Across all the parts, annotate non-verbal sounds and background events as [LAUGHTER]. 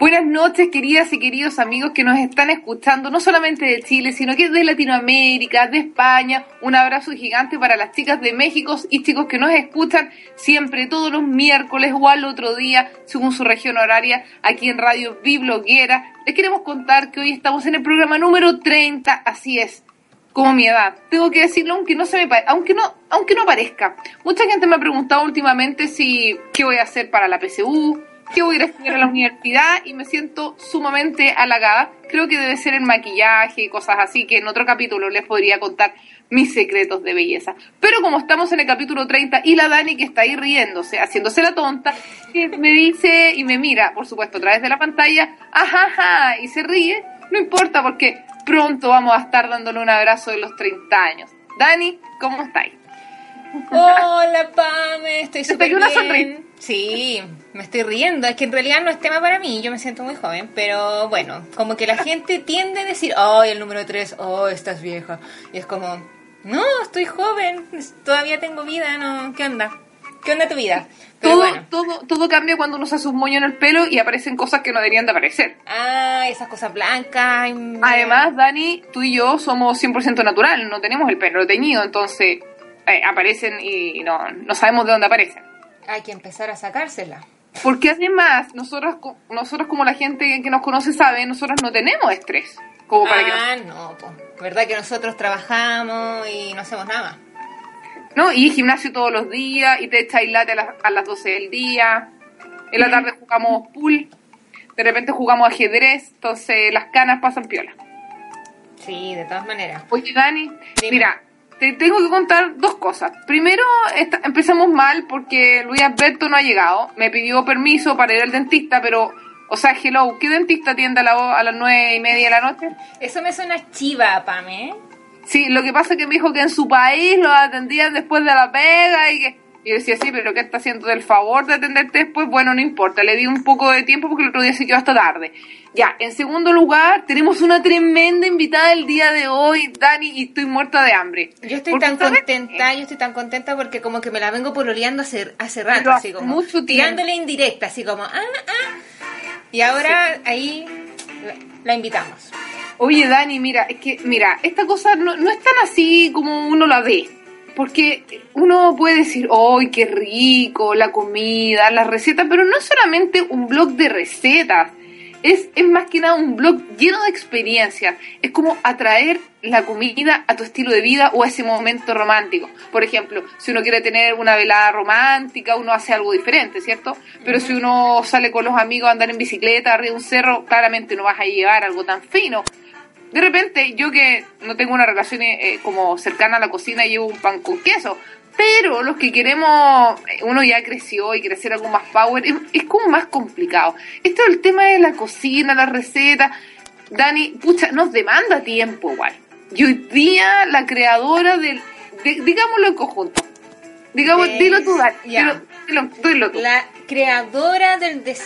Buenas noches, queridas y queridos amigos que nos están escuchando, no solamente de Chile, sino que de Latinoamérica, de España. Un abrazo gigante para las chicas de México y chicos que nos escuchan siempre, todos los miércoles o al otro día, según su región horaria, aquí en Radio Bibloguera. Les queremos contar que hoy estamos en el programa número 30, así es, como mi edad. Tengo que decirlo aunque no se me aunque no, aunque no parezca. Mucha gente me ha preguntado últimamente si qué voy a hacer para la PSU, que voy a ir a estudiar a la universidad y me siento sumamente halagada. Creo que debe ser el maquillaje y cosas así, que en otro capítulo les podría contar mis secretos de belleza. Pero como estamos en el capítulo 30 y la Dani que está ahí riéndose, haciéndose la tonta, que me dice y me mira, por supuesto, a través de la pantalla, ajaja, y se ríe, no importa porque pronto vamos a estar dándole un abrazo de los 30 años. Dani, ¿cómo estáis? Hola, Pame, estoy súper una bien. Sí, me estoy riendo. Es que en realidad no es tema para mí, yo me siento muy joven, pero bueno, como que la gente tiende a decir, oh, el número 3, oh, estás vieja. Y es como, no, estoy joven, todavía tengo vida, ¿no? ¿Qué onda? ¿Qué onda tu vida? todo, todo, todo cambia cuando uno se hace un moño en el pelo y aparecen cosas que no deberían de aparecer. Ah, esas cosas blancas. Además, Dani, tú y yo somos 100% natural, no tenemos el pelo teñido, entonces eh, aparecen y no, no sabemos de dónde aparecen. Hay que empezar a sacársela. Porque además, nosotros, nosotros como la gente que nos conoce sabe, nosotros no tenemos estrés. Como para ah, no, pues, verdad que nosotros trabajamos y no hacemos nada. No, y gimnasio todos los días, y te echáis late a las, a las 12 del día. En la tarde jugamos pool, de repente jugamos ajedrez, entonces las canas pasan piola. Sí, de todas maneras. Oye, Dani, mira, te tengo que contar dos cosas. Primero, empezamos mal porque Luis Alberto no ha llegado. Me pidió permiso para ir al dentista, pero, o sea, hello, ¿qué dentista atiende a, la, a las nueve y media de la noche? Eso me suena chiva, Pame. Sí, lo que pasa es que me dijo que en su país lo atendían después de la pega y que y yo decía, sí, pero ¿qué está haciendo del favor de atenderte después? Bueno, no importa, le di un poco de tiempo porque el otro día se quedó hasta tarde. Ya, en segundo lugar, tenemos una tremenda invitada el día de hoy, Dani, y estoy muerta de hambre. Yo estoy tan contenta, yo estoy tan contenta porque como que me la vengo pololeando hace, hace rato, así como mucho tirándole indirecta, así como, ah, ah. Y ahora ahí la, invitamos. Oye, Dani, mira, es que, mira, esta cosa no, no es tan así como uno la ve porque uno puede decir, ¡ay, qué rico! La comida, las recetas, pero no es solamente un blog de recetas. Es, es más que nada un blog lleno de experiencias. Es como atraer la comida a tu estilo de vida o a ese momento romántico. Por ejemplo, si uno quiere tener una velada romántica, uno hace algo diferente, ¿cierto? Pero si uno sale con los amigos a andar en bicicleta, arriba de un cerro, claramente no vas a llevar algo tan fino de repente, yo que no tengo una relación eh, como cercana a la cocina, llevo un pan con queso. Pero los que queremos, eh, uno ya creció y crecer algo más power, es, como más complicado. Esto es el tema de la cocina, la receta. Dani, pucha, nos demanda tiempo igual. Y hoy día la creadora del, digámoslo en conjunto. Digamos, dilo tú, Dani. Dilo, dilo, tú. La creadora del, del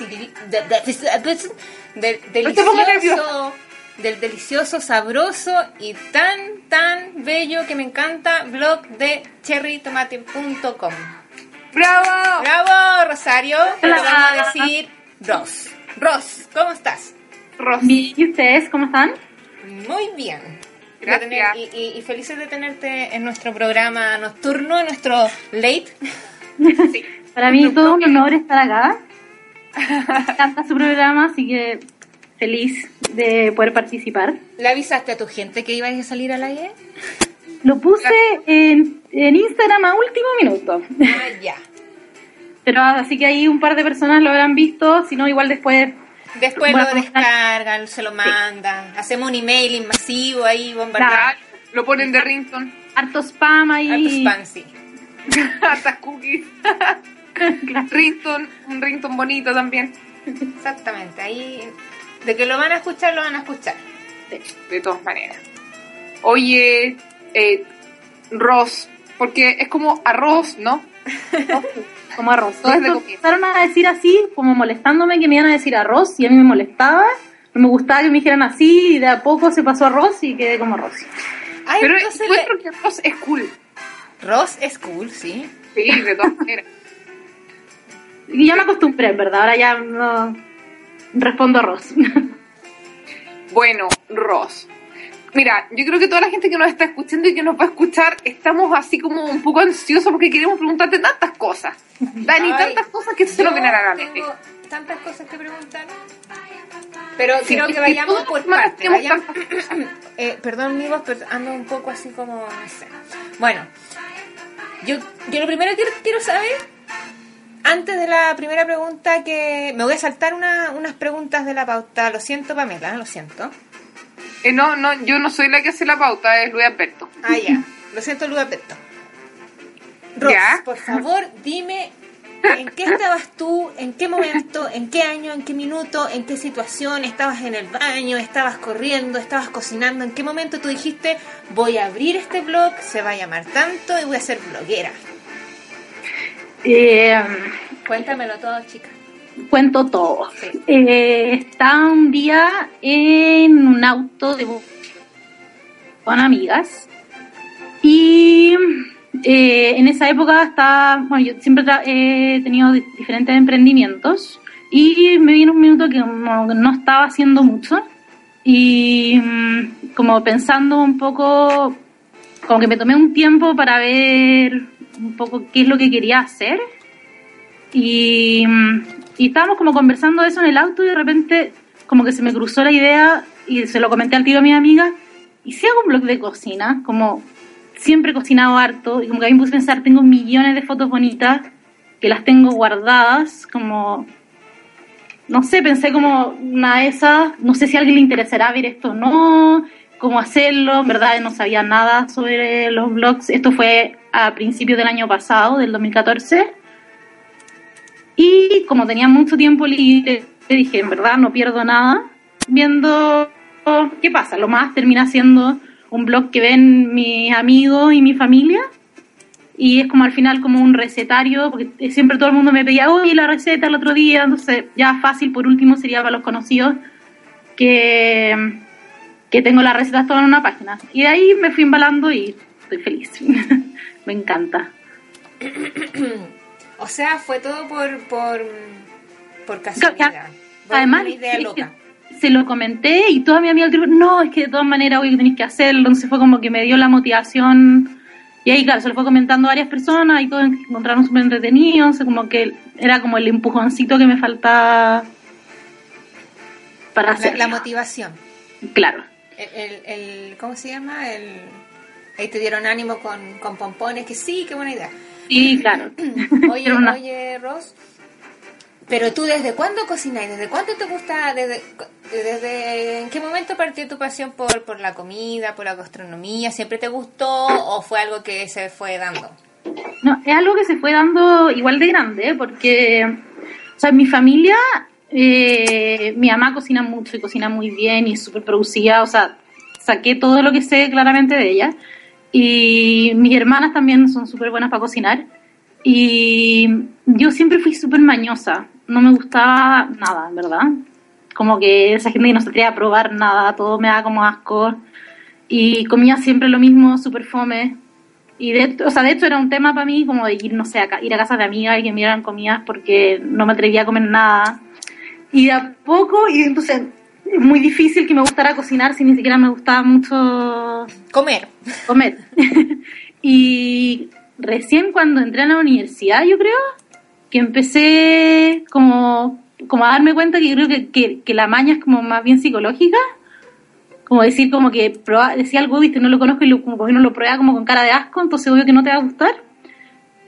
delicioso del delicioso, sabroso y tan, tan bello que me encanta blog de cherrytomate.com. ¡Bravo! ¡Bravo, Rosario! Te vamos a decir Ros. Ros, ¿cómo estás? Ros. ¿Y ustedes cómo están? Muy bien. Gracias. y, felices de tenerte en nuestro programa nocturno, en nuestro late. Sí. Para mí todo un honor estar acá. Me encanta su programa, así que feliz de poder participar. ¿Le avisaste a tu gente que ibas a salir al aire? Lo puse en, en Instagram a último minuto. Ah, [LAUGHS] ya. Pero así que ahí un par de personas lo habrán visto, si no, igual después. Después lo descargan, se lo mandan. Hacemos un email masivo ahí, bombardear. Lo ponen de rington. Harto spam ahí. Harto spam, sí. [LAUGHS] Hartas cookies. [LAUGHS] rington, un rington bonito también. Exactamente, ahí de que lo van a escuchar, lo van a escuchar. De, todas maneras. Oye, eh, Ross, porque es como arroz, ¿no? [LAUGHS] como arroz. Entonces empezaron a decir así, como molestándome que me iban a decir arroz y a mí me molestaba. No me gustaba que me dijeran así y de a poco se pasó a arroz y quedé como arroz. Pero encuentro que arroz es cool. Ross es cool, sí. Sí, de todas maneras. y ya me acostumbré, en verdad. Ahora ya no Respondo a Ross. [LAUGHS] Bueno, Ross. Mira, yo creo que toda la gente que nos está escuchando y que nos va a escuchar, estamos así como un poco ansiosos porque queremos preguntarte tantas cosas. Dani, Ay, tantas cosas que se nos vienen a la mente. Tengo tantas cosas que preguntar. Pero Sí, quiero es que vayamos por partes. vayamos-. Eh, perdón, mi voz, pero ando un poco así como, no sé. Bueno, yo, yo lo primero que quiero saber, antes de la primera pregunta, que me voy a saltar una- unas preguntas de la pauta. Lo siento, Pamela, lo siento. Eh, no, no, yo no soy la que hace la pauta, es Luis Alberto. Ah, ya. Lo siento, Luis Alberto. Ross, ¿Ya? por favor, dime en qué estabas tú, en qué momento, en qué año, en qué minuto, en qué situación, estabas en el baño, estabas corriendo, estabas cocinando, en qué momento tú dijiste, voy a abrir este blog, se va a llamar tanto y voy a ser bloguera. Eh, Cuéntamelo todo, chica. cuento todo. Sí. Eh, estaba un día en un auto de con amigas y eh, en esa época estaba, bueno, yo siempre he tenido di- diferentes emprendimientos y me vino un minuto que que no estaba haciendo mucho y mm, como pensando un poco, como que me tomé un tiempo para ver un poco qué es lo que quería hacer. Y, y estábamos como conversando eso en el auto y de repente como que se me cruzó la idea y se lo comenté al tiro a mi amiga. Y si hago un blog de cocina, como siempre he cocinado harto y como que a mí me puse a pensar, tengo millones de fotos bonitas que las tengo guardadas, como, no sé, pensé como una de esas, no sé si a alguien le interesará ver esto o no, cómo hacerlo, en verdad no sabía nada sobre los blogs, esto fue a principios del año pasado, del 2014, y como tenía mucho tiempo libre, dije, en verdad no pierdo nada viendo qué pasa. Lo más termina siendo un blog que ven mis amigos y mi familia. Y es como al final como un recetario, porque siempre todo el mundo me pedía, oye, la receta el otro día, entonces ya fácil por último sería para los conocidos que, que tengo las recetas todas en una página. Y de ahí me fui embalando y estoy feliz. [LAUGHS] me encanta. [CLEARS THROAT] O sea, fue todo por, por, por casualidad. Además, una idea es que loca. se lo comenté y toda mi amiga no, es que de todas maneras hoy tenéis que hacerlo. Entonces fue como que me dio la motivación. Y ahí, claro, se lo fue comentando a varias personas y todos encontraron súper entretenido. Entonces, como que era como el empujoncito que me faltaba para La, hacer. la motivación. Claro. El, el, ¿Cómo se llama? El, ahí te dieron ánimo con, con pompones, que sí, qué buena idea. Sí, [CLEARS THROAT] claro. [CLEARS THROAT] Oye, oye, Ross. Pero tú, ¿desde cuándo cocináis? ¿Desde cuándo te gusta? Desde, desde ¿En qué momento partió tu pasión por, por la comida, por la gastronomía? ¿Siempre te gustó o fue algo que se fue dando? No, es algo que se fue dando igual de grande, porque, o sea, mi familia, eh, mi mamá cocina mucho y cocina muy bien y es súper producida, o sea, saqué todo lo que sé claramente de ella. Y mis hermanas también son súper buenas para cocinar. Y yo siempre fui súper mañosa, no me gustaba nada, verdad. Como que esa gente que no se atreve a probar nada, todo me da como asco. Y comía siempre lo mismo, súper fome. Y de, o sea, de hecho era un tema para mí como de ir, no sé, a, ir a casas de amigas y que me dieran comidas porque no me atrevía a comer nada. Y de a poco, y entonces es muy difícil que me gustara cocinar si ni siquiera me gustaba mucho Comer. comer. [LAUGHS] y recién cuando entré a la universidad, yo creo, que empecé como, como a darme cuenta que yo creo que, que, que la maña es como más bien psicológica. Como decir, como que proba, decía algo, viste, no lo conozco y lo, como que uno lo prueba como con cara de asco, entonces obvio que no te va a gustar.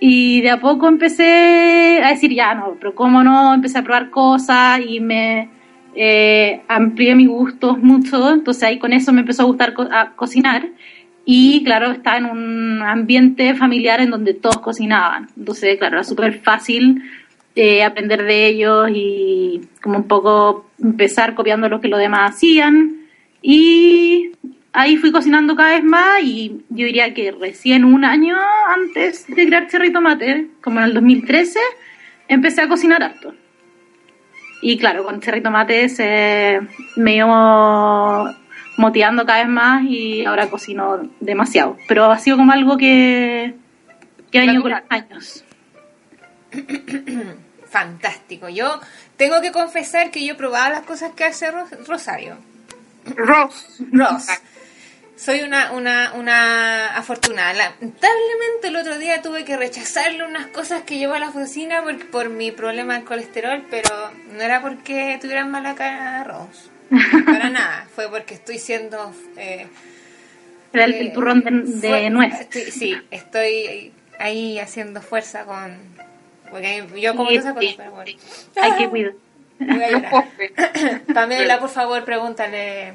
Y de a poco empecé a decir, ya no, pero cómo no, empecé a probar cosas y me eh, amplié mis gustos mucho, entonces ahí con eso me empezó a gustar co- a cocinar. Y claro, estaba en un ambiente familiar en donde todos cocinaban. Entonces, claro, era súper fácil eh, aprender de ellos y como un poco empezar copiando lo que los demás hacían. Y ahí fui cocinando cada vez más y yo diría que recién un año antes de crear Cherry Tomate, como en el 2013, empecé a cocinar harto. Y claro, con Cherry Tomate se me iba motivando cada vez más y ahora cocino demasiado. Pero ha sido como algo que, que ha venido con los años. [CLEARS THROAT] Fantástico. Yo tengo que confesar que yo probaba las cosas que hace Ro- Rosario. Ross. Ross. Soy una, una, una afortunada. Lamentablemente el otro día tuve que rechazarle unas cosas que llevo a la oficina por, por mi problema del colesterol, pero no era porque tuvieran mala cara Ross. Para [LAUGHS] nada. Fue porque estoy siendo... eh, Era el, eh, el turrón de, de fue- nuez. estoy- sí, estoy ahí haciendo fuerza con... Porque yo como cosas, sí. pero bueno. Hay que cuidar. Voy a No llorar. postre. [LAUGHS] [COUGHS] Pamela, por favor, pregúntale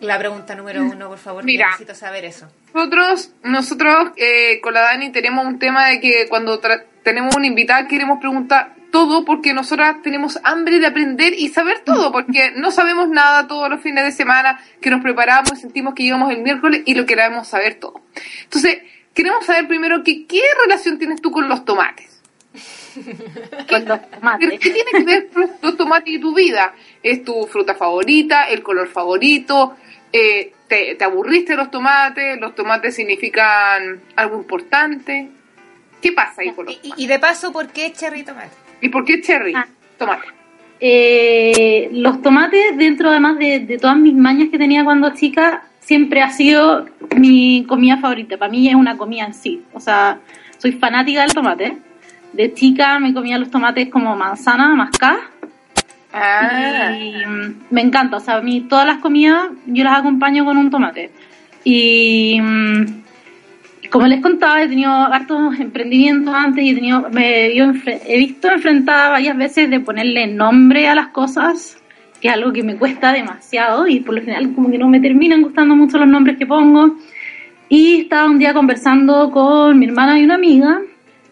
la pregunta número uno, por favor. Mira. necesito saber eso. Nosotros, nosotros eh, con la Dani tenemos un tema de que cuando tra- tenemos una invitada queremos preguntar todo porque nosotras tenemos hambre de aprender y saber todo [LAUGHS] porque no sabemos nada todos los fines de semana que nos preparamos y sentimos que llegamos el miércoles y lo queremos saber todo. Entonces, queremos saber primero que qué relación tienes tú con los tomates. [LAUGHS] Con los ¿Pero tomates. ¿Qué tiene que ver con los tomates y tu vida? ¿Es tu fruta favorita? ¿El color favorito? Eh, te, te aburriste de los tomates? ¿Los tomates significan algo importante? ¿Qué pasa ahí con los Y, tomates? y de paso, ¿por qué cherry tomate? ¿Y por qué cherry? Ah. Tomate. Eh, los tomates, dentro además de, de todas mis mañas que tenía cuando chica, siempre ha sido mi comida favorita. Para mí es una comida en sí. O sea, soy fanática del tomate. De chica me comía los tomates como manzana, mascada. Ah. Y mm, me encanta. O sea, a mí todas las comidas yo las acompaño con un tomate. Y mm, como les contaba, he tenido hartos emprendimientos antes y he, tenido, he visto enfrentada varias veces de ponerle nombre a las cosas, que es algo que me cuesta demasiado y por lo general como que no me terminan gustando mucho los nombres que pongo. Y estaba un día conversando con mi hermana y una amiga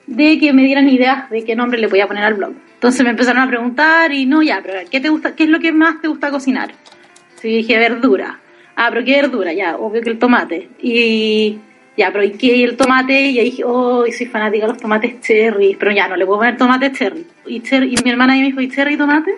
de que me dieran ideas de qué nombre le podía poner al blog. Entonces me empezaron a preguntar y no, ya, pero ¿qué te gusta? ¿Qué es lo que más te gusta cocinar? Sí, dije verdura. Ah, pero ¿qué verdura? Ya, obvio que el tomate. Y ya, pero ¿y qué? ¿Y el tomate? Y ahí dije, oh, soy fanática de los tomates cherry. Pero ya, no le puedo poner tomate cherry. Y, cherry, y mi hermana me dijo, ¿y cherry y tomate?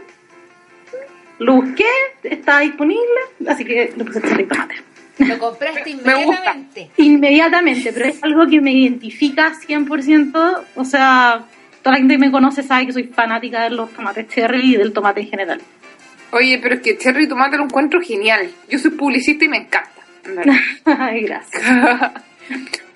Lo busqué, está disponible, así que le puse cherry y tomate. Lo compraste [LAUGHS] Me gusta. inmediatamente. Inmediatamente, pero es algo que me identifica 100%. O sea, toda la gente que me conoce sabe que soy fanática de los tomates cherry y del tomate en general. Oye, pero es que cherry y tomate lo encuentro genial. Yo soy publicista y me encanta. [LAUGHS] Ay, gracias. [LAUGHS]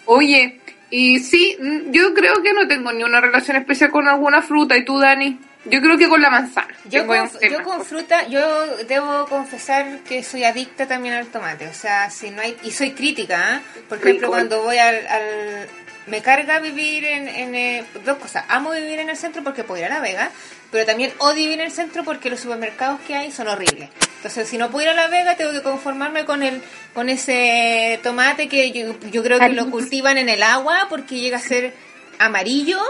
Oye, y sí, mm, yo creo que no tengo ni una relación especial con alguna fruta. ¿Y tú, Dani? Yo creo que con la manzana. Yo con, yo con fruta, yo debo confesar que soy adicta también al tomate. O sea, si no hay. Y soy crítica, ¿ah? Por ejemplo, Rico. cuando voy al. al- me carga vivir en, en, eh, dos cosas. Amo vivir en el centro porque puedo ir a La Vega, pero también odio vivir en el centro porque los supermercados que hay son horribles. Entonces, si no puedo ir a La Vega, tengo que conformarme con el con ese tomate que yo, yo creo que lo cultivan en el agua porque llega a ser amarillo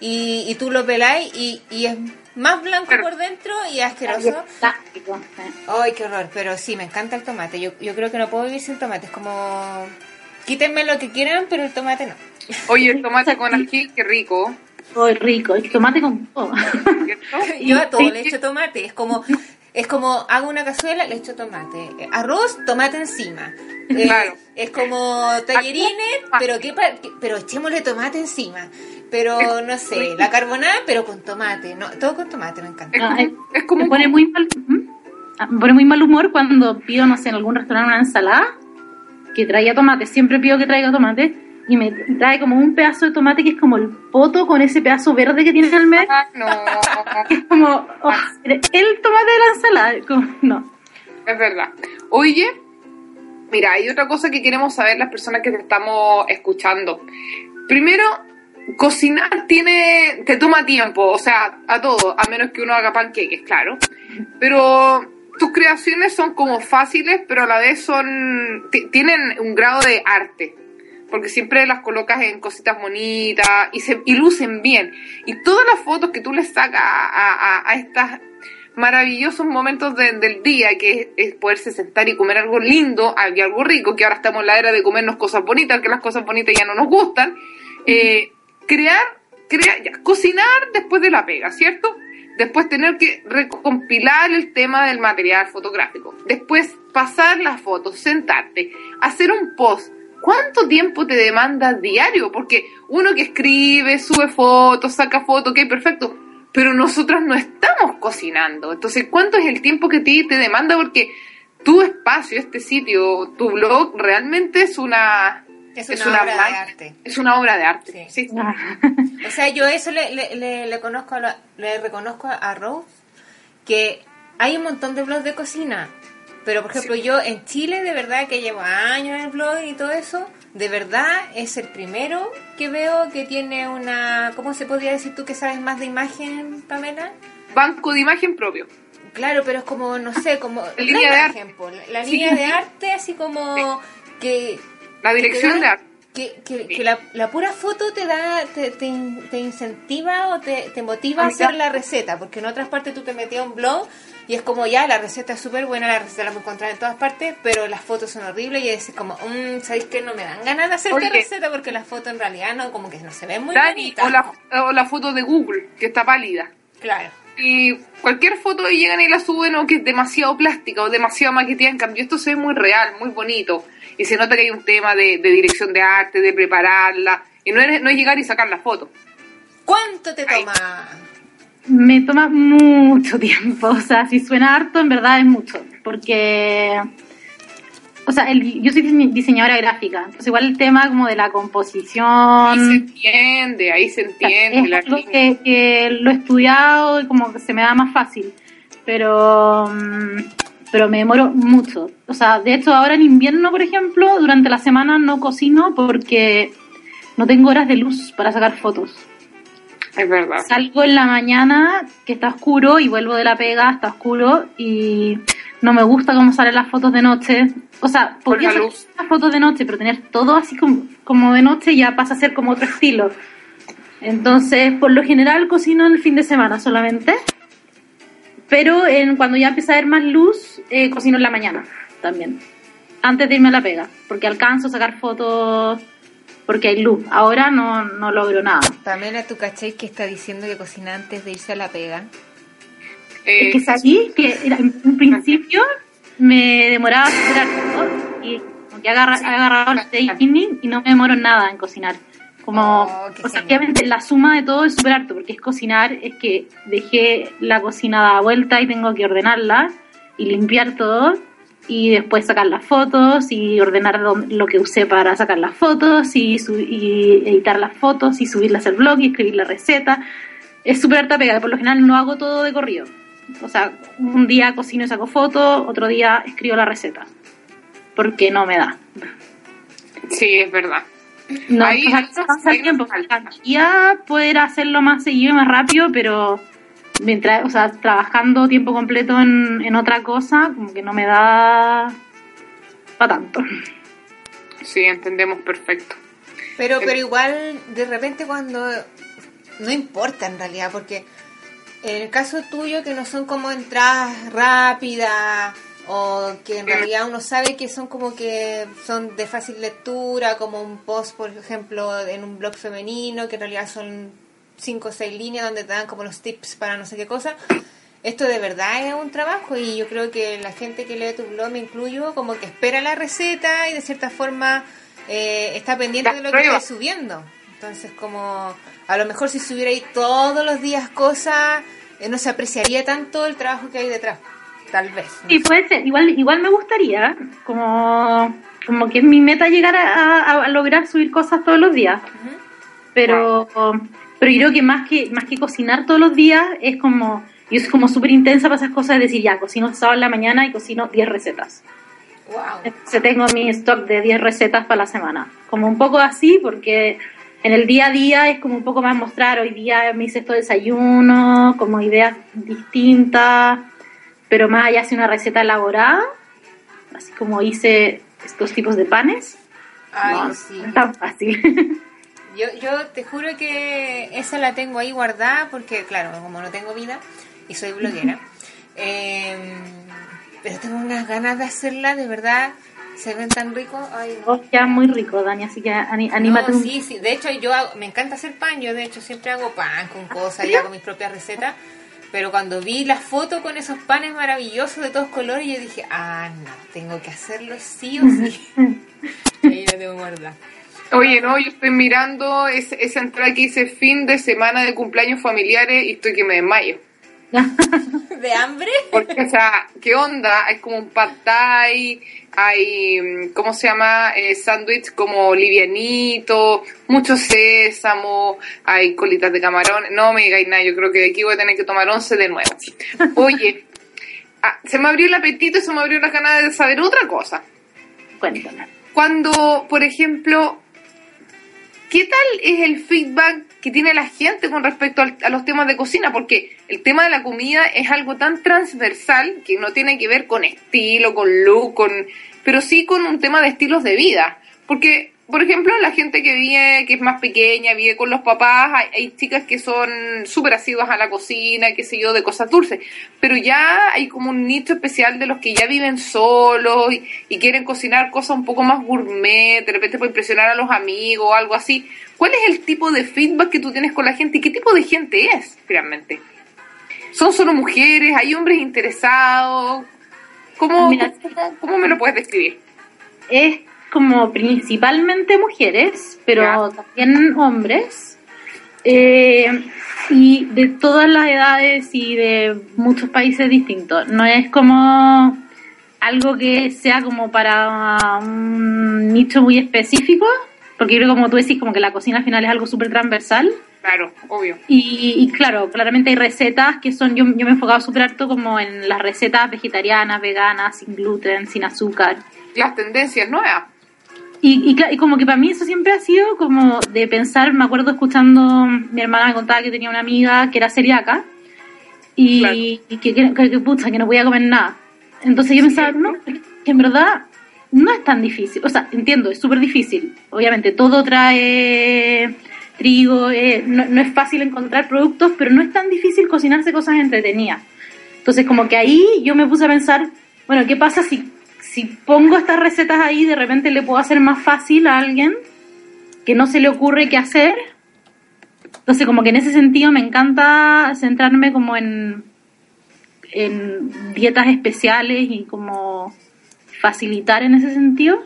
y, y tú lo peláis y, y es más blanco Pero- por dentro y asqueroso. Eh. Ay, qué horror, pero sí, me encanta el tomate. Yo, yo creo que no puedo vivir sin tomate. Es como... Quítenme lo que quieran, pero el tomate no. Oye, el tomate con ají, qué rico. Muy rico, el tomate con todo. [LAUGHS] Yo a todo sí. le echo tomate. Es como... Es como hago una cazuela, le echo tomate. Arroz, tomate encima. Eh, Claro. Es como tallerines, pero qué pero echémosle tomate encima. Pero no sé, la carbonada, pero con tomate. No, todo con tomate, me encanta. Es Ah, como- es como me pone muy mal, ¿Mm? Ah, me pone muy mal humor cuando pido, no sé, en algún restaurante una ensalada que traiga tomate. Siempre pido que traiga tomate y me trae como un pedazo de tomate que es como el poto con ese pedazo verde que tiene en el medio. Ah, no, [LAUGHS] Es como oh, el tomate de la ensalada. Como, no. es verdad. Oye, mira, hay otra cosa que queremos saber las personas que te estamos escuchando. Primero, cocinar tiene, te toma tiempo, o sea, a todo, a menos que uno haga panqueques, claro. Pero tus creaciones son como fáciles, pero a la vez son, ti- tienen un grado de arte. Porque siempre las colocas en cositas bonitas y, se, y lucen bien. Y todas las fotos que tú le sacas a, a, a estos maravillosos momentos de- del día, que es, es poderse sentar y comer algo lindo y algo rico, que ahora estamos en la era de comernos cosas bonitas, que las cosas bonitas ya no nos gustan. Eh, crear, crear, ya, cocinar después de la pega, ¿cierto? Después tener que recompilar el tema del material fotográfico. Después pasar las fotos, sentarte, hacer un post. ¿Cuánto tiempo te demanda diario? Porque uno que escribe, sube fotos, saca fotos, ok, perfecto. pero nosotras no estamos cocinando. Entonces, ¿cuánto es el tiempo que te, te demanda? Porque tu espacio, este sitio, tu blog, realmente es una... Es una, obra de arte. Es una obra de arte. Sí. Sí. O sea, yo eso le, le, le, le conozco a la- le reconozco a Rose que hay un montón de blogs de cocina. Pero, por ejemplo, yo en Chile, de verdad que llevo años en el blog y todo eso, de verdad es el primero que veo que tiene una... ¿Cómo se podría decir tú que sabes más de imagen, Pamela? Banco de imagen propio. Claro, pero es como, no sé, como... [LAUGHS] La línea de arte. La, la Sí. línea de arte, así como que... La dirección da-. Que, que, que la, la pura foto te da, te, te, in- te incentiva o te, te motiva a A hacer la receta, porque en otras partes tú te metías un blog y es como ya, la receta es súper buena, la receta la puedes encontrar en todas partes, pero las fotos son horribles y es como, mmm, ¿sabéis que no me dan ganas de hacer esta receta? Porque las fotos en realidad no, como que no se ven muy Dani, o la, o la foto de Google, que está pálida. Claro. Y cualquier foto y llegan y la suben o que es demasiado plástica o demasiado maqueteada. En cambio, esto se ve muy real, muy bonito. Y se nota que hay un tema de, de dirección de arte, de prepararla. Y no es, no es llegar y sacar la foto. ¿Cuánto te Ay. toma? Me toma mucho [LAUGHS] tiempo, o sea, si suena harto, en verdad es mucho, porque, o sea, el- yo soy dise- diseñadora gráfica, entonces igual el tema como de la Ahí se composición, entiende, ahí se entiende. es la algo que lo he estudiado y como que se me da más fácil, pero, mm, pero me demoro mucho, o sea, de hecho ahora en invierno, por ejemplo, durante la semana no cocino porque no tengo horas de luz para sacar fotos. Es verdad. Salgo en la mañana que está oscuro y vuelvo de la pega, está oscuro y no me gusta cómo salen las fotos de noche. O sea, podría luz. las fotos de noche, pero tener todo así como, como de noche ya pasa a ser como otro estilo. Entonces, por lo general cocino en el fin de semana solamente. Pero en, cuando ya empieza a haber más luz, eh, cocino en la mañana también. Antes de irme a la pega, porque alcanzo a sacar fotos porque hay luz. Ahora no, no logro nada. Pamela, ¿tú cachai que está diciendo que cocina antes de irse a la pega? Eh, Es que sabí que era- en un principio me demoraba súper harto y como que agarra, he agarrado el training y no me demoro nada en cocinar. Como, Oh, o sea, obviamente la suma de todo es súper harto porque es cocinar, es que dejé la cocina dada vuelta y tengo que ordenarla y limpiar todo y después sacar las fotos y ordenar lo que usé para sacar las fotos y, editar las fotos y subirlas al blog y escribir la receta. Es súper harta pega, por lo general no hago todo de corrido. O sea, un día cocino y saco fotos, otro día escribo la receta. Porque no me da. sí, es verdad. No, Ahí o sea, pasa el tiempo. falta. Ya poder hacerlo más seguido y más rápido, pero mientras, o sea, trabajando tiempo completo en, en otra cosa, como que no me da para tanto. Sí, entendemos perfecto. Pero, pero igual, de repente cuando... No importa en realidad, porque en el caso tuyo que no son como entradas rápidas o que en realidad uno sabe que son como que son de fácil lectura, como un post, por ejemplo, en un blog femenino, que en realidad son cinco o seis líneas donde te dan como los tips para no sé qué cosa. Esto de verdad es un trabajo y yo creo que la gente que lee tu blog, me incluyo, como que espera la receta y de cierta forma eh, está pendiente de lo que estás subiendo. Entonces, como a lo mejor si subiera ahí todos los días cosas, eh, no se apreciaría tanto el trabajo que hay detrás. Tal vez. ¿no? Sí, puede ser. Igual, igual me gustaría, como, como que es mi meta llegar a, a- a lograr subir cosas todos los días. Ujú. pero pero yo creo que más que más que cocinar todos los días es como yo soy como súper intensa para esas cosas de decir ya cocino sábado en la mañana y cocino 10 recetas. Wow. entonces tengo mi stock de 10 recetas para la semana. Como un poco así porque en el día a día es como un poco más mostrar. Hoy día me hice esto desayuno como ideas distintas pero más allá hace una receta elaborada. Así como hice estos tipos de panes. Ay, no, sí. no es tan fácil [LAUGHS] Yo, yo te juro que esa la tengo ahí guardada porque, claro, como no tengo vida y soy bloguera, eh, pero tengo unas ganas de hacerla, de verdad, se ven tan ricos. Ay, no. Oh, muy rico, Dani, así que anímate No, sí, sí. De hecho, yo hago- me encanta hacer pan. Yo, de hecho, siempre hago pan con cosas y hago mis propias recetas. Pero cuando vi la foto con esos panes maravillosos de todos colores, yo dije, ah, no, tengo que hacerlo sí o sí. [LAUGHS] [LAUGHS] ahí la tengo guardada. Oye, no, yo estoy mirando ese- esa entrada que dice fin de semana de cumpleaños familiares y estoy que me desmayo. [LAUGHS] ¿De hambre? Porque, o sea, ¿qué onda? Hay como un pad thai, hay, ¿cómo se llama? Eh, sándwich como livianito, mucho sésamo, hay colitas de camarón. No me digáis nada, yo creo que de aquí voy a tener que tomar once de nuevo. [LAUGHS] Oye, ah, se me abrió el apetito y se me abrió la ganas de saber otra cosa. Cuéntame. Cuando, por ejemplo, ¿qué tal es el feedback que tiene la gente con respecto al- a los temas de cocina? Porque el tema de la comida es algo tan transversal que no tiene que ver con estilo, con look, con, pero sí con un tema de estilos de vida. Porque, por ejemplo, la gente que vive, que es más pequeña, vive con los papás, hay, hay chicas que son súper asiduas a la cocina, qué sé yo, de cosas dulces. Pero ya hay como un nicho especial de los que ya viven solos y, y quieren cocinar cosas un poco más gourmet, de repente para impresionar a los amigos o algo así. ¿Cuál es el tipo de feedback que tú tienes con la gente y qué tipo de gente es, realmente? ¿Son solo mujeres? ¿Hay hombres interesados? ¿Cómo, Mira, cómo, cómo me lo puedes describir? Es como principalmente mujeres, pero Ya. también hombres. Eh, y de todas las edades y de muchos países distintos. No es como algo que sea como para un nicho muy específico, porque yo creo como tú decís, como que la cocina al final es algo súper transversal. Claro, obvio. Y, y claro, claramente hay recetas que son, yo, yo me he enfocado súper harto como en las recetas vegetarianas, veganas, sin gluten, sin azúcar. Las tendencias nuevas. Y, y, y como que para mí eso siempre ha sido como de pensar, me acuerdo escuchando, mi hermana me contaba que tenía una amiga que era celíaca y, Claro. y que, que, que, que, pucha, que no podía comer nada. Entonces yo pensaba, no, que en verdad no es tan difícil. O sea, entiendo, es súper difícil. Obviamente todo trae trigo, eh, no, no es fácil encontrar productos, pero no es tan difícil cocinarse cosas entretenidas. Entonces como que ahí yo me puse a pensar, bueno, ¿qué pasa si, si pongo estas recetas ahí, de repente le puedo hacer más fácil a alguien que no se le ocurre qué hacer? Entonces como que en ese sentido me encanta centrarme como en, en dietas especiales y como facilitar en ese sentido.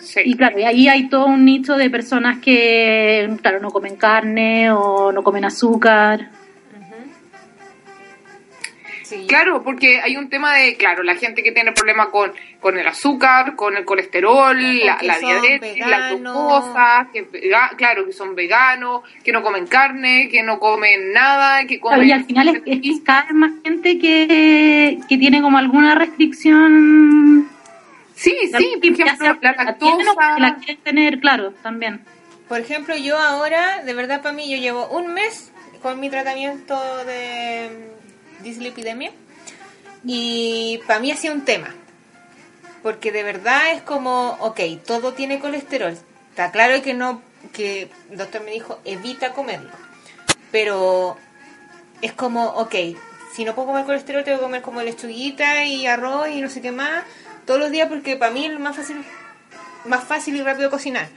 Sí. Y claro, y ahí hay todo un nicho de personas que, claro, no comen carne o no comen azúcar. Sí. Claro, porque hay un tema de, claro, la gente que tiene problemas con, con el azúcar, con el colesterol, la, la diabetes, la veganos. glucosa, que vega- claro, que son veganos, que no comen carne, que no comen nada, que Claro, comen... y al final es, es que cada vez más gente que, que tiene como alguna restricción. Sí, sí, por ejemplo, la lactosa... que la quieren tener, claro, también. Por ejemplo, yo ahora, de verdad para mí, yo llevo un mes con mi tratamiento de dislipidemia y para mí ha sido un tema. Porque de verdad es como, ok, todo tiene colesterol. Está claro que no, que el doctor me dijo, evita comerlo. Pero es como, ok, si no puedo comer colesterol, tengo que comer como lechuguita y arroz y no sé qué más todos los días porque para mí es más fácil, más fácil y rápido cocinar.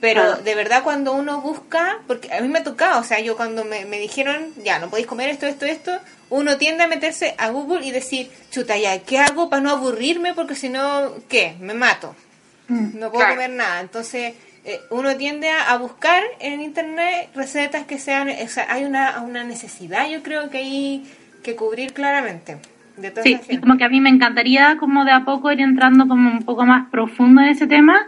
Pero de verdad cuando uno busca, porque a mí me ha tocado, o sea, yo cuando me, me dijeron, ya, no podéis comer esto, esto, esto, uno tiende a meterse a Google y decir, chuta, ya, ¿qué hago para no aburrirme? Porque si no, ¿qué? Me mato. No puedo Claro. comer nada. Entonces, eh, uno tiende a, a buscar en internet recetas que sean, o sea, hay una, una necesidad, yo creo que hay que cubrir claramente. De toda Sí, y como que a mí me encantaría como de a poco ir entrando como un poco más profundo en ese tema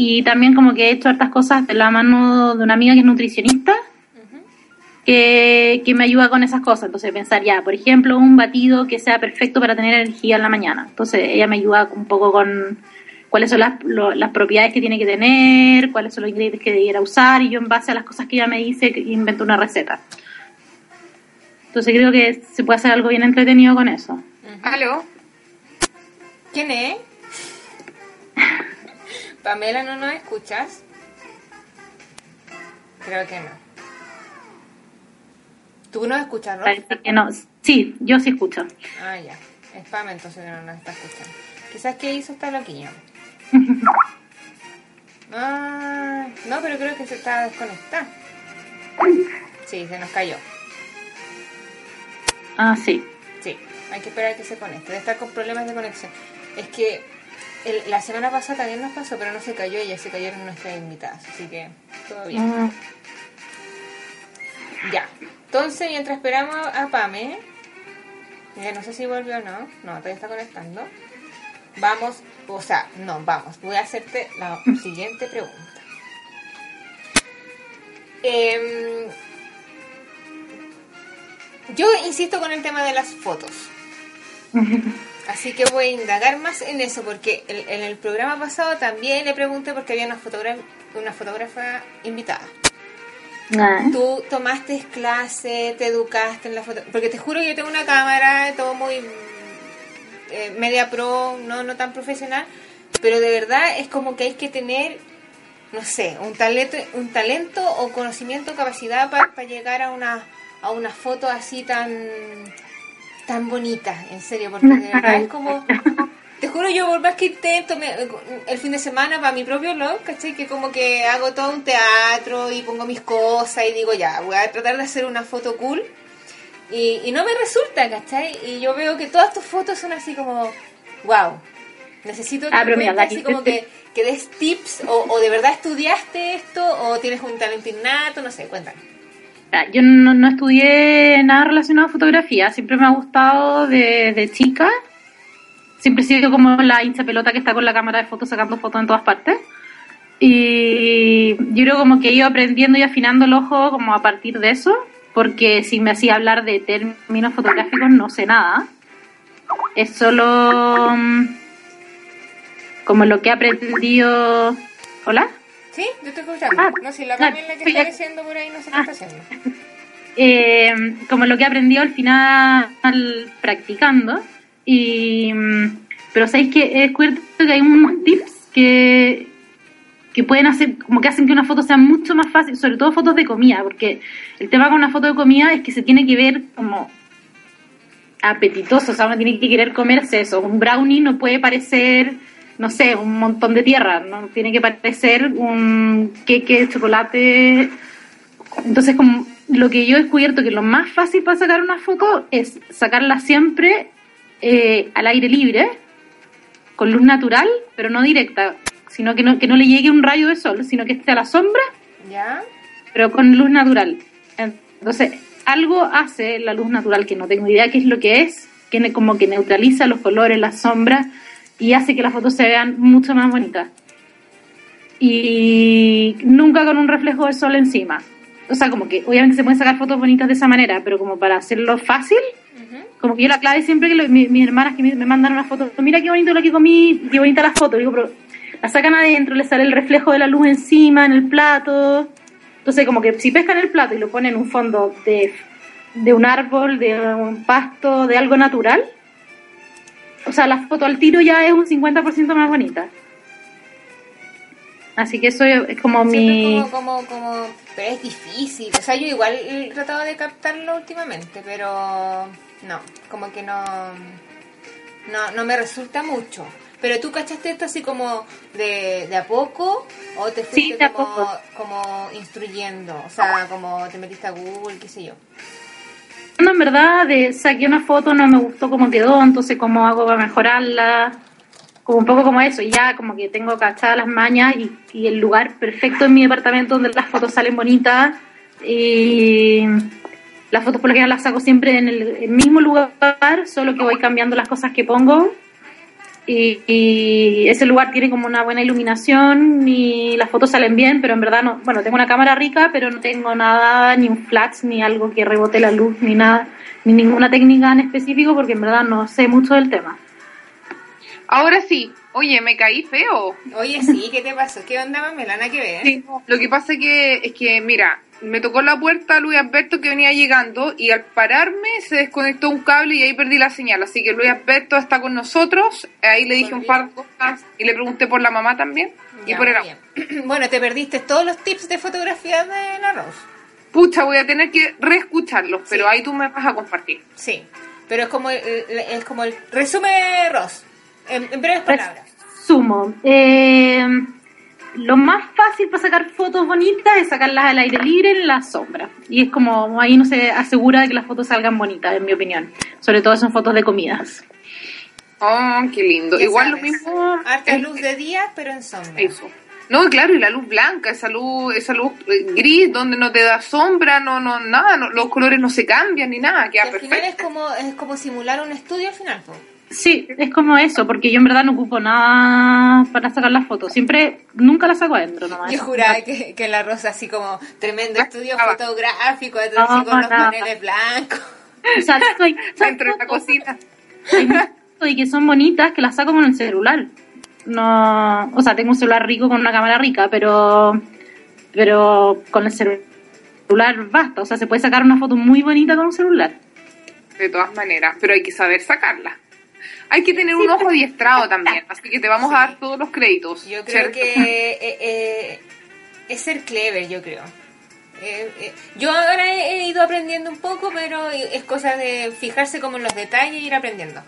y también como que he hecho hartas cosas de la mano de una amiga que es nutricionista que, que me ayuda con esas cosas. Entonces pensar ya, por ejemplo, un batido que sea perfecto para tener energía en la mañana. Entonces ella me ayuda un poco con cuáles son las, lo- las propiedades que tiene que tener, cuáles son los ingredientes que debiera usar y yo en base a las cosas que ella me dice invento una receta. Entonces creo que se puede hacer algo bien entretenido con eso. ¿Aló? ¿Quién es? [LAUGHS] Pamela, ¿no nos escuchas? Creo que no. ¿Tú nos escuchas, no? No. Sí, yo sí escucho. Ah, ya. Es Pam entonces que no nos está escuchando. Quizás que hizo esta loquilla. [LAUGHS] Ah, no, pero creo que se está desconectada. Sí, se nos cayó. Ah, sí. Sí, hay que esperar que se conecte. Debe estar con problemas de conexión. Es que el- la semana pasada también nos pasó, pero no se cayó ella, se cayeron nuestras invitadas, así que todo bien. Mm, Ya. Entonces, mientras esperamos a Pame, ya no sé si volvió o no, no, todavía está conectando. Vamos, o sea, no, vamos, voy a hacerte la siguiente pregunta. Em, yo insisto con el tema de las fotos. [LAUGHS] Así que voy a indagar más en eso, porque el- en el programa pasado también le pregunté porque había una fotógrafa, una fotógrafa invitada. ah, Tú tomaste clase, te educaste en la foto, porque te juro que yo tengo una cámara, todo muy eh, media pro, no, no tan profesional, pero de verdad es como que hay que tener, no sé, un talento, un talento o conocimiento, capacidad para llegar a una, a una foto así tan, tan bonita, en serio, porque de verdad es como, te juro, yo por más que intento me- el fin de semana para mi propio blog, ¿cachai? Que como que hago todo un teatro y pongo mis cosas y digo, ya, voy a tratar de hacer una foto cool. Y, y no me resulta, ¿cachai? Y yo veo que todas tus fotos son así como, wow, necesito que, Ah, mira, así como que, que des tips o, o de verdad estudiaste esto o tienes un talento innato, no sé, cuéntame. Yo no, no estudié nada relacionado a fotografía, siempre me ha gustado de, de chica. Siempre he sido como la hincha pelota que está con la cámara de fotos sacando fotos en todas partes. Y yo creo como que he ido aprendiendo y afinando el ojo como a partir de eso, porque si me hacía hablar de términos fotográficos no sé nada. Es solo mm, como lo que he aprendido... ¿Hola? ¿Sí? Yo estoy escuchando. Ah, no, si la ah, Pami es la que está diciendo por ahí, no sé qué Ah. está haciendo. [LAUGHS] eh, como lo que he aprendido al final practicando. Y, pero sabéis que he descubierto que hay unos tips que, que pueden hacer, como que hacen que una foto sea mucho más fácil, sobre todo fotos de comida, porque el tema con una foto de comida es que se tiene que ver como apetitoso, o sea, uno tiene que querer comerse eso. Un brownie no puede parecer, no sé, un montón de tierra, no tiene que parecer un queque de chocolate entonces, como lo que yo he descubierto que lo más fácil para sacar una foto es sacarla siempre eh, al aire libre, con luz natural, pero no directa, sino que no, que no le llegue un rayo de sol, sino que esté a la sombra, ¿Ya? pero con luz natural. Entonces, algo hace la luz natural que no tengo idea qué es lo que es, que como que neutraliza los colores, las sombras y hace que las fotos se vean mucho más bonitas. Y nunca con un reflejo del sol encima. O sea, como que obviamente se pueden sacar fotos bonitas de esa manera, pero como para hacerlo fácil, como que yo la clave siempre que lo- mi- mis hermanas que me, me mandan una foto, mira qué bonito lo que comí, qué bonita la foto, digo, pero la sacan adentro, le sale el reflejo de la luz encima, en el plato. Entonces, como que si pescan el plato y lo ponen en un fondo de, de un árbol, de un pasto, de algo natural, o sea, la foto al tiro ya es un 50% más bonita. Así que eso es como Siempre mi... como, como, como, pero es difícil. O sea, yo igual he tratado de captarlo últimamente, pero no, como que no, no, no me resulta mucho. Pero tú cachaste esto así como de, de a poco o te fuiste como, como instruyendo, o sea, como te metiste a Google, qué sé yo. En verdad, de, saqué una foto, no me gustó cómo quedó, entonces cómo hago para mejorarla, como un poco como eso, y ya como que tengo cachadas las mañas y, y el lugar perfecto en mi departamento donde las fotos salen bonitas, y las fotos por lo general las saco siempre en el, el mismo lugar, solo que voy cambiando las cosas que pongo, y, y ese lugar tiene como una buena iluminación y las fotos salen bien, pero en verdad no, bueno, tengo una cámara rica, pero no tengo nada, ni un flash, ni algo que rebote la luz, ni nada, ni ninguna técnica en específico, porque en verdad no sé mucho del tema. Ahora sí, oye, me caí feo. Oye, sí, ¿qué te pasó? ¿Qué onda, Pamela? Nada que ver. Sí, lo que pasa es que, es que, mira, me tocó la puerta Luis Alberto que venía llegando y al pararme se desconectó un cable y ahí perdí la señal. Así que Luis Alberto está con nosotros. Ahí le dije un par de cosas y le pregunté por la mamá también y por el agua. [CLEARS THROAT] Bueno, te perdiste todos los tips de fotografía de la Rose. Pucha, voy a tener que reescucharlos, pero Sí. ahí tú me vas a compartir. Sí, pero es como el, el- es como el Ross, en, en breves palabras. Sumo. Eh, lo más fácil para sacar fotos bonitas es sacarlas al aire libre en la sombra. Y es como ahí no se asegura de que las fotos salgan bonitas, en mi opinión. Sobre todo son fotos de comidas. Oh, qué lindo. Igual lo mismo. Harta es- luz de día, pero en sombra. Eso. No, claro, y la luz blanca, esa luz, esa luz eh, gris donde no te da sombra, no, no, nada, no- los colores no se cambian ni nada, Que queda al final perfecto. es como, es como simular un estudio al final. Sí, es como eso, porque yo en verdad no ocupo nada para sacar las fotos. Siempre, nunca las saco adentro nomás. Yo juraba que, que la rosa así como tremendo estudio Ah, fotográfico, así No, con los paneles blancos. O sea, estoy, [LAUGHS] Dentro de la cocina. y que son bonitas que las saco con el celular. No, o sea, tengo un celular rico con una cámara rica, pero pero con el celular basta, o sea, se puede sacar una foto muy bonita con un celular. De todas maneras, pero hay que saber sacarla. Hay que tener un ojo adiestrado también, así que te vamos a dar todos los créditos. Yo creo ¿cierto? que eh, eh, es ser clever, yo creo. Eh, eh, yo ahora he, ido aprendiendo un poco, pero es cosa de fijarse como en los detalles y ir aprendiendo.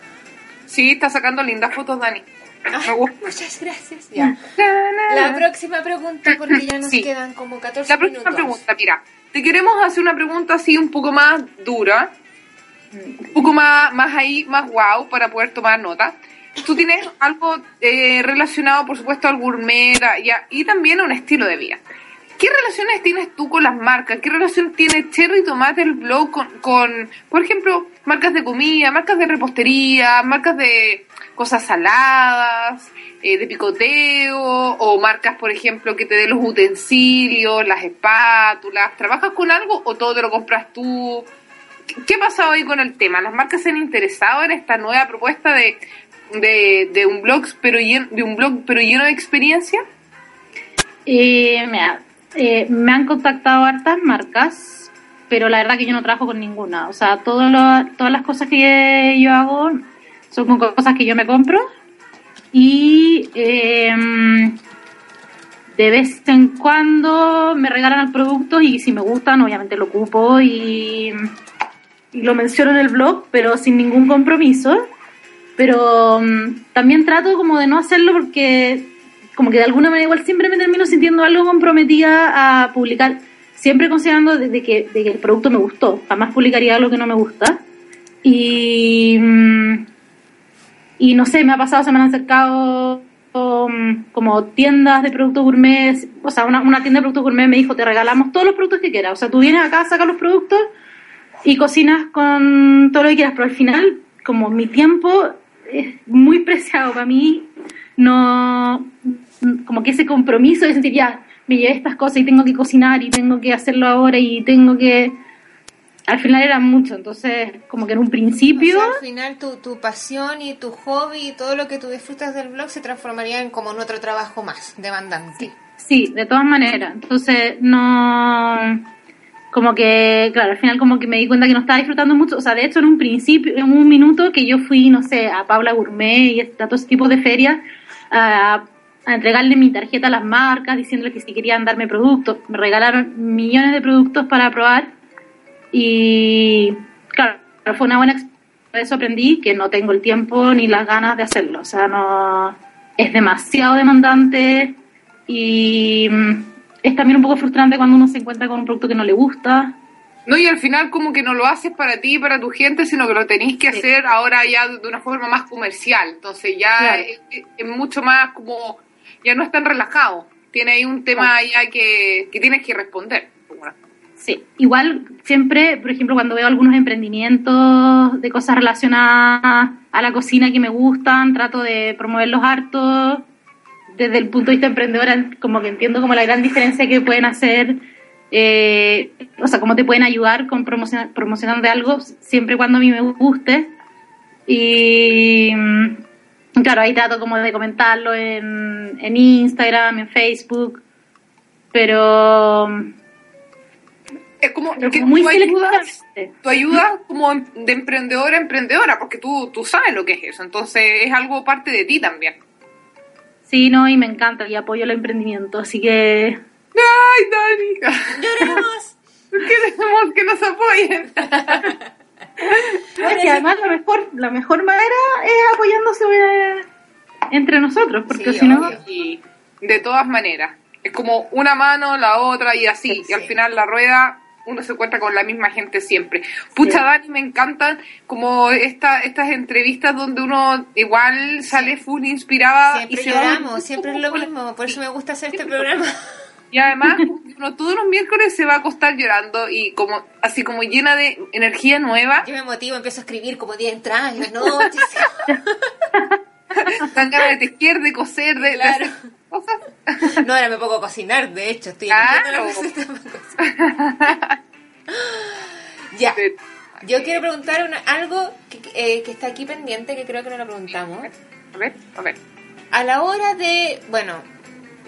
Sí, está sacando lindas fotos, Dani. Ay, muchas gracias. Ya. La próxima pregunta, porque ya nos Sí. quedan como 14 La próxima minutos. pregunta, mira, te queremos hacer una pregunta así un poco más dura, un poco más, más ahí, más wow, para poder tomar nota. Tú tienes algo eh, relacionado, por supuesto, al gourmet y, a- y también a un estilo de vida. ¿Qué relaciones tienes tú con las marcas? ¿Qué relación tiene Cherry Tomate el blog con, con, por ejemplo, marcas de comida, marcas de repostería, marcas de cosas saladas, eh, de picoteo, o marcas, por ejemplo, que te den los utensilios, las espátulas? ¿Trabajas con algo o todo te lo compras tú? ¿Qué pasado ahí con el tema? ¿Las marcas se han interesado en esta nueva propuesta de, de, un blog pero lleno, de un blog pero lleno de experiencia? Mira, eh, me han contactado hartas marcas, pero la verdad que yo no trabajo con ninguna. O sea, todo lo- todas las cosas que yo hago son con cosas que yo me compro y eh, de vez en cuando me regalan el producto y si me gustan, obviamente lo ocupo y, y lo menciono en el blog, pero sin ningún compromiso. Pero mm, también trato como de no hacerlo porque como que de alguna manera igual siempre me termino sintiendo algo comprometida a publicar, siempre considerando de, de que, de que el producto me gustó, jamás publicaría algo que no me gusta. Y, mm, y no sé, me ha pasado, se me han acercado um, como tiendas de productos gourmet, o sea, una, una tienda de productos gourmet me dijo, te regalamos todos los productos que quieras, o sea, tú vienes acá, sacas los productos y cocinas con todo lo que quieras, pero al final, como mi tiempo es muy preciado para mí, no, como que ese compromiso de sentir ya, me llevé estas cosas y tengo que cocinar y tengo que hacerlo ahora y tengo que, al final era mucho, entonces como que en un O principio, sea, al final tu, tu pasión y tu hobby y todo lo que tú disfrutas del blog se transformaría en como en otro trabajo más demandante. sí, de todas maneras, entonces no, como que, claro, al final como que me di cuenta que no estaba disfrutando mucho, o sea, de hecho en un principio, en un minuto que yo fui, no sé, a Paula Gourmet y a todo ese tipo de ferias, a, entregarle mi tarjeta a las marcas, diciéndole que si querían darme productos, me regalaron millones de productos para probar y, claro, fue una buena experiencia, eso aprendí que no tengo el tiempo ni las ganas de hacerlo, o sea, no, es demasiado demandante y mm, es también un poco frustrante cuando uno se encuentra con un producto que no le gusta. No, y al final como que no lo haces para ti y para tu gente, sino que lo tenéis que Sí. hacer ahora ya de una forma más comercial. Entonces ya Claro. es, mucho más como, ya no es tan relajado. Tiene ahí un tema ya que, que tienes que responder. Sí, igual siempre, por ejemplo, cuando veo algunos emprendimientos de cosas relacionadas a la cocina que me gustan, trato de promoverlos harto. Desde el punto de vista emprendedora, como que entiendo como la gran diferencia que pueden hacer, eh, o sea, cómo te pueden ayudar con promocionar, promocionando algo siempre y cuando a mí me guste. Y mm, claro, ahí trato como de comentarlo en, en Instagram, en Facebook, pero Es como pero que muy tú ayudas, tú ayudas como de emprendedora a emprendedora, porque tú, tú sabes lo que es eso. Entonces es algo parte de ti también. Sí, no, y me encanta y apoyo el emprendimiento, así que ¡Ay, Dani! ¡Lloremos! [LAUGHS] Queremos que nos apoyen. además la mejor, la mejor manera es apoyándose eh, entre nosotros, porque Sí, si no. Y de todas maneras. Es como una mano, la otra y así. Sí. Y al final la rueda uno se encuentra con la misma gente siempre. Pucha, Sí. Dani, me encantan como esta, estas entrevistas donde uno igual sale full inspirada Siempre y se va lloramos, siempre es lo mismo, por eso me gusta hacer este programa. Y además, [LAUGHS] uno todos los miércoles se va a acostar llorando y como así como llena de energía nueva. Yo me motivo, empiezo a escribir como día entrada en la noche. [LAUGHS] Dan ganas de tejer, de coser, de, Claro. hacer cosas. No, ahora me pongo a cocinar, de hecho, estoy la. Ya, yo quiero preguntar una- algo que, eh, que está aquí pendiente, que creo que no lo preguntamos. A ver, a ver. A la hora de, bueno,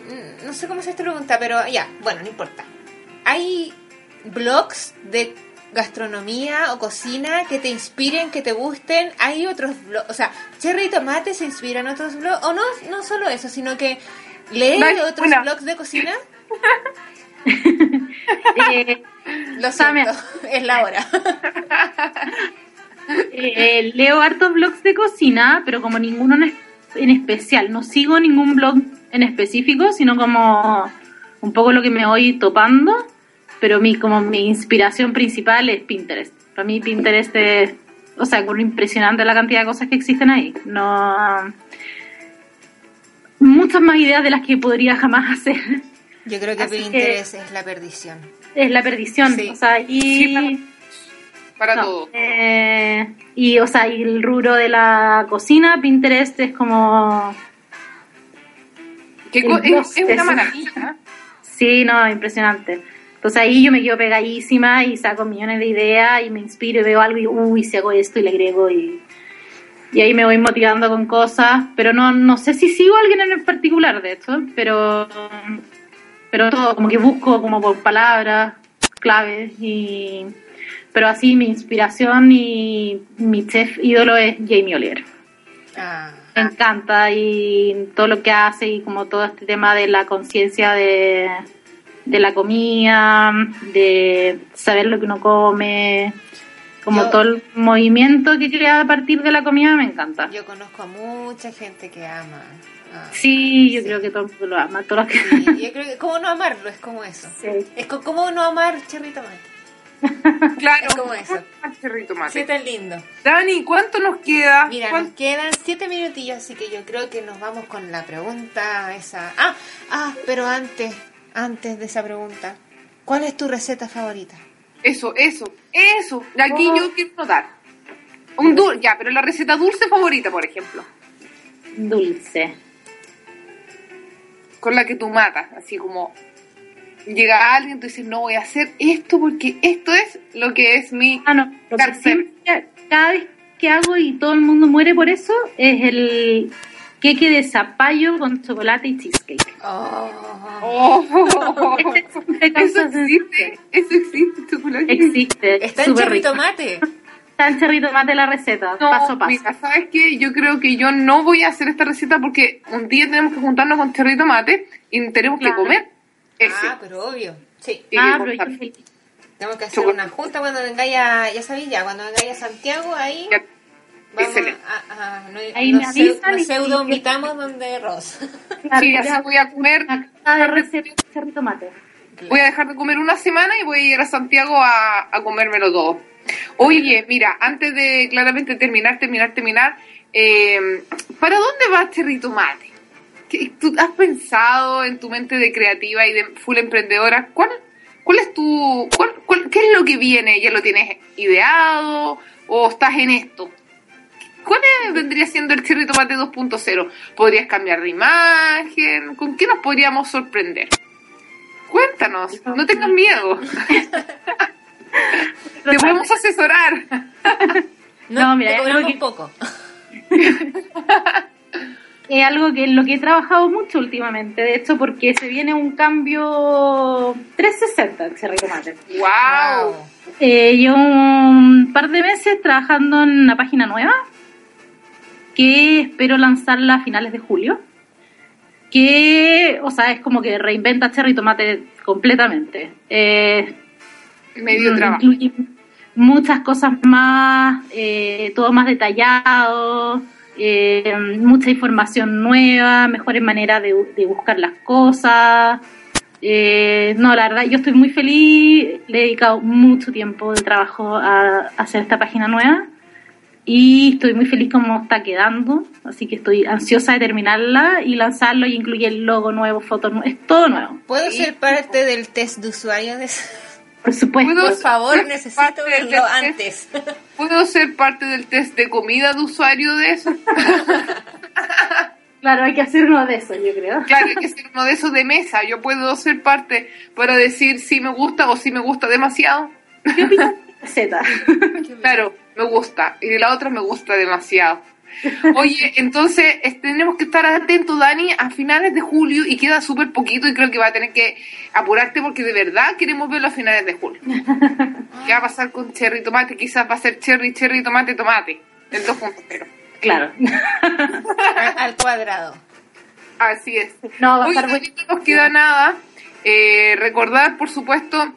mm, no sé cómo se esta pregunta, pero ya, bueno, no importa. ¿Hay blogs de gastronomía o cocina que te inspiren, que te gusten? ¿Hay otros blogs? O sea, Cherry y Tomate se inspiran otros blogs, o no, no solo eso, sino que lee otros una. blogs de cocina. [LAUGHS] Eh, Lo siento, [LAUGHS] es la hora. [LAUGHS] eh, leo hartos blogs de cocina, pero como ninguno en, es- en especial. No sigo ningún blog en específico, sino como un poco lo que me voy topando. Pero mi, como mi inspiración principal es Pinterest. Para mí Pinterest es, o sea, con impresionante la cantidad de cosas que existen ahí. No, muchas más ideas de las que podría jamás hacer. Yo creo que Así que- Pinterest es la perdición. Es la perdición. Sí. O sea, y Sí, Para No, todo. eh, y, o sea, y el rubro de la cocina, Pinterest es como... Que co- es, es una maravilla. Sí, no, impresionante. Entonces ahí yo me quedo pegadísima y saco millones de ideas y me inspiro y veo algo y, uy, si hago esto y le agrego y... Y ahí me voy motivando con cosas, pero no, no sé si sigo a alguien en el particular, de hecho, pero, pero todo, como que busco como por palabras, claves, y, pero así mi inspiración y mi chef ídolo es Jamie Oliver. Ah, Me encanta y todo lo que hace y como todo este tema de la conciencia de, de la comida, de saber lo que uno come, como Yo- todo el movimiento que crea a partir de la comida me encanta. yo conozco a mucha gente que ama. ah, Sí, yo creo que todo el mundo lo ama, todo lo que... sí, yo creo que cómo no amarlo es como eso. Sí. Es co- como no amar Cherry Tomate. [LAUGHS] Claro. Es como eso. [LAUGHS] Cherry tomate. Sí, tan lindo. Dani, ¿cuánto nos queda? Mira, nos ¿Cuánto- quedan siete minutillos, así que yo creo que nos vamos con la pregunta esa. Ah, ah, pero antes, antes de esa pregunta, ¿cuál es tu receta favorita? Eso, eso, eso. De aquí Oh. yo quiero notar. Un dulce, ya, pero la receta dulce favorita, por ejemplo. Dulce. Con la que tú matas, así como llega alguien, tú dices, no voy a hacer esto porque esto es lo que es mi... Ah, no, lo que Carcer. siempre, cada vez que hago y todo el mundo muere por eso, es el queque de zapallo con chocolate y cheesecake. Oh, Oh, Siempre eso existe, eso existe, chocolate. Existe. está en Cherry rico. Tomate. Está en cherry tomate la receta, No, paso a paso. mira, ¿sabes qué? Yo creo que yo no voy a hacer esta receta porque un día tenemos que juntarnos con Cherry Tomate y tenemos que comer ese. Ah, pero obvio. Sí. Ah, pero yo. Tenemos que hacer Chocolate. una junta cuando vengáis a, ya sabéis ya, cuando vengáis a Santiago, ahí Ya. Vamos a, a- no- Ahí nos me nos y- pseudo invitamos donde Ross. Claro, Sí, ya voy a comer, de tomate. voy a dejar de comer una semana y voy a ir a Santiago a, a comérmelo todo. Oye, mira, antes de claramente terminar, terminar, terminar, eh, ¿para dónde va Cherry Tomate? ¿Qué- ¿Tú has pensado en tu mente de creativa y de full emprendedora? ¿Cuál, cuál es tu, cuál, cuál- qué es lo que viene? ¿Ya lo tienes ideado o estás en esto? ¿Cuál es- vendría siendo el Cherry Tomate 2.0? ¿Podrías cambiar de imagen? ¿Con qué nos podríamos sorprender? Cuéntanos, no tengas miedo. [LAUGHS] Te podemos asesorar. No, mira, te algo que- poco. Es algo que en lo que he trabajado mucho últimamente, de hecho, porque se viene un cambio 360 en cherry tomate. ¡Wow! Eh, llevo un par de meses trabajando en una página nueva que espero lanzarla a finales de julio. Que, o sea, es como que reinventa Cherry Tomate completamente. Eh, Medio trabajo. incluye muchas cosas más, eh, todo más detallado, eh, mucha información nueva, mejores maneras de, de buscar las cosas. Eh, no, la verdad, yo estoy muy feliz. Le he dedicado mucho tiempo de trabajo a, hacer esta página nueva. Y estoy muy feliz como está quedando. Así que estoy ansiosa de terminarla y lanzarlo y incluye el logo nuevo, fotos nuevas. Es todo nuevo. ¿Puedo ser parte del test de usuario de Por supuesto. Por favor, necesito verlo antes. ¿Puedo ser parte del test de comida de usuario de eso? [LAUGHS] Claro, hay que hacer uno de esos, yo creo. Claro, hay que hacer uno de esos de mesa. Yo puedo ser parte para decir si me gusta o si me gusta demasiado. ¿Qué opinas [LAUGHS] Z? Claro, me gusta. Y de la otra me gusta demasiado. Oye, [LAUGHS] entonces tenemos que estar atentos, Dani, a finales de julio y queda súper poquito y creo que va a tener que apurarte porque de verdad queremos verlo a finales de julio. [LAUGHS] ¿Qué va a pasar con Cherry Tomate? Quizás va a ser Cherry, Cherry, Tomate, Tomate. El 2.0. Claro. [LAUGHS] Al cuadrado. Así es. No, va a estar bueno. no nos queda nada. Eh, recordar, por supuesto,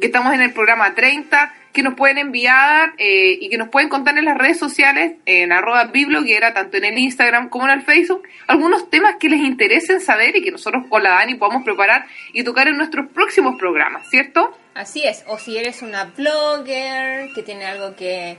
que estamos en el programa 30, que nos pueden enviar eh, y que nos pueden contar en las redes sociales, en arroba bibloguera, tanto en el Instagram como en el Facebook, algunos temas que les interesen saber y que nosotros con la Dani podamos preparar y tocar en nuestros próximos programas, ¿cierto? Así es. O si eres una blogger que tiene algo que,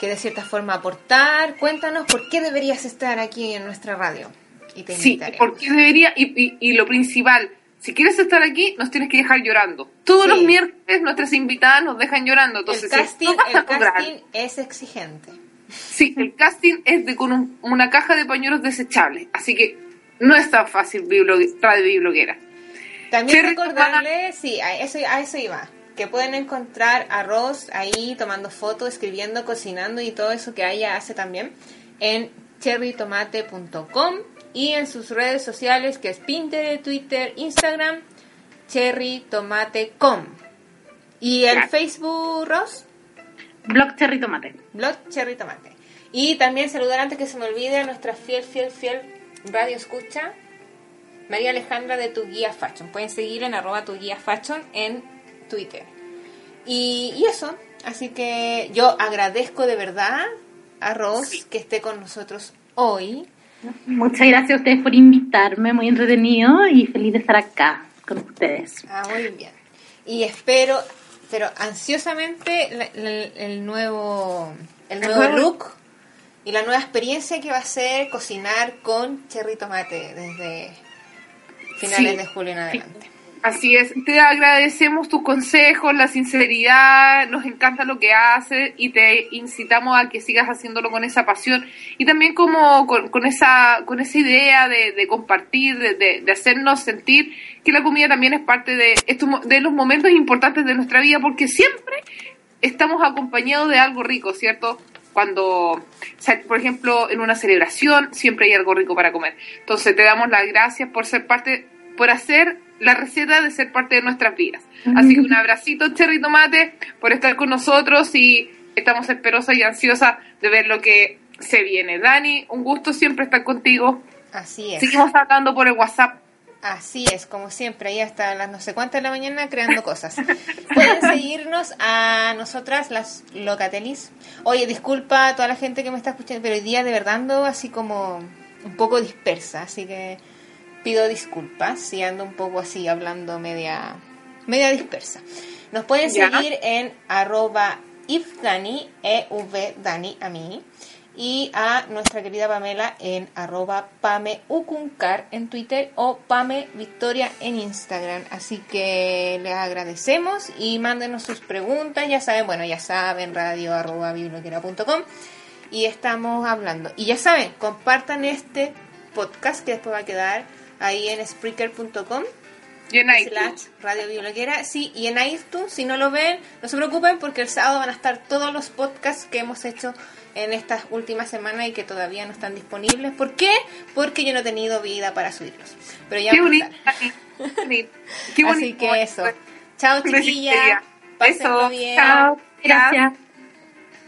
que de cierta forma aportar, cuéntanos por qué deberías estar aquí en nuestra radio. Y te Sí, porque debería, y, y, y lo principal, si quieres estar aquí, nos tienes que dejar llorando. Todos Sí. los miércoles nuestras invitadas nos dejan llorando. Entonces, el casting, a el es exigente. Sí, el casting es de con un- una caja de pañuelos desechables, así que no es tan fácil radio bibloguera. También Cherry recordarles, sí, a eso, a eso iba, que pueden encontrar arroz ahí tomando fotos, escribiendo, cocinando y todo eso que ella hace también en cherrytomate.com y en sus redes sociales que es Pinterest, Twitter, Instagram, cherrytomate.com. Y el Claro. Facebook, Ross, Blog Cherry Tomate. blog Cherry Tomate. Y también saludar antes que se me olvide a nuestra fiel, fiel, fiel radio escucha, María Alejandra de Tu Guía Fashion. Pueden seguir en arroba Tu Guía Fashion en Twitter. Y, y eso, así que yo agradezco de verdad a Ross que esté con nosotros hoy. Muchas gracias a ustedes por invitarme, muy entretenido y feliz de estar acá con ustedes. Ah, muy bien. Y espero, pero ansiosamente, la- la- el nuevo, el nuevo look y la nueva experiencia que va a ser cocinar con cherry tomate desde finales Sí. de julio en adelante. Así es, te agradecemos tus consejos, la sinceridad, nos encanta lo que haces y te incitamos a que sigas haciéndolo con esa pasión y también como con, esa con esa idea de, compartir, de, hacernos sentir que la comida también es parte de estos de los momentos importantes de nuestra vida porque siempre estamos acompañados de algo rico, ¿cierto? Cuando, por ejemplo, en una celebración siempre hay algo rico para comer. Entonces te damos las gracias por ser parte, por hacer la receta de ser parte de nuestras vidas. Así que un abracito, Cherry Tomate, por estar con nosotros y estamos esperosas y ansiosas de ver lo que se viene. Dani, un gusto siempre estar contigo. Así es. Seguimos hablando por el WhatsApp. Así es, como siempre, ahí hasta las no sé cuántas de la mañana creando cosas. [LAUGHS] Pueden seguirnos a nosotras, las locatelis. Oye, disculpa a toda la gente que me está escuchando, pero hoy día de verdad ando así como un poco dispersa, así que pido disculpas si ando un poco así hablando media, media dispersa. Nos pueden Ya. seguir en arroba ifdani, ev dani a mí, y a nuestra querida Pamela en arroba pameucuncar en Twitter o Pame Victoria en Instagram. Así que les agradecemos y mándenos sus preguntas, ya saben, bueno, ya saben, radio arroba biblioteca.com y estamos hablando. Y ya saben, compartan este podcast que después va a quedar ahí en Spreaker.com Y en iTunes. slash Radio Bibliotequera. Sí, y en iTunes, si no lo ven, no se preocupen porque el sábado van a estar todos los podcasts que hemos hecho en estas últimas semanas y que todavía no están disponibles. ¿Por qué? Porque yo no he tenido vida para subirlos. Pero ya Qué van a [LAUGHS] bonito. Así que eso. Chao, Besitos, chiquillas. Pásenlo bien. Chao. Gracias.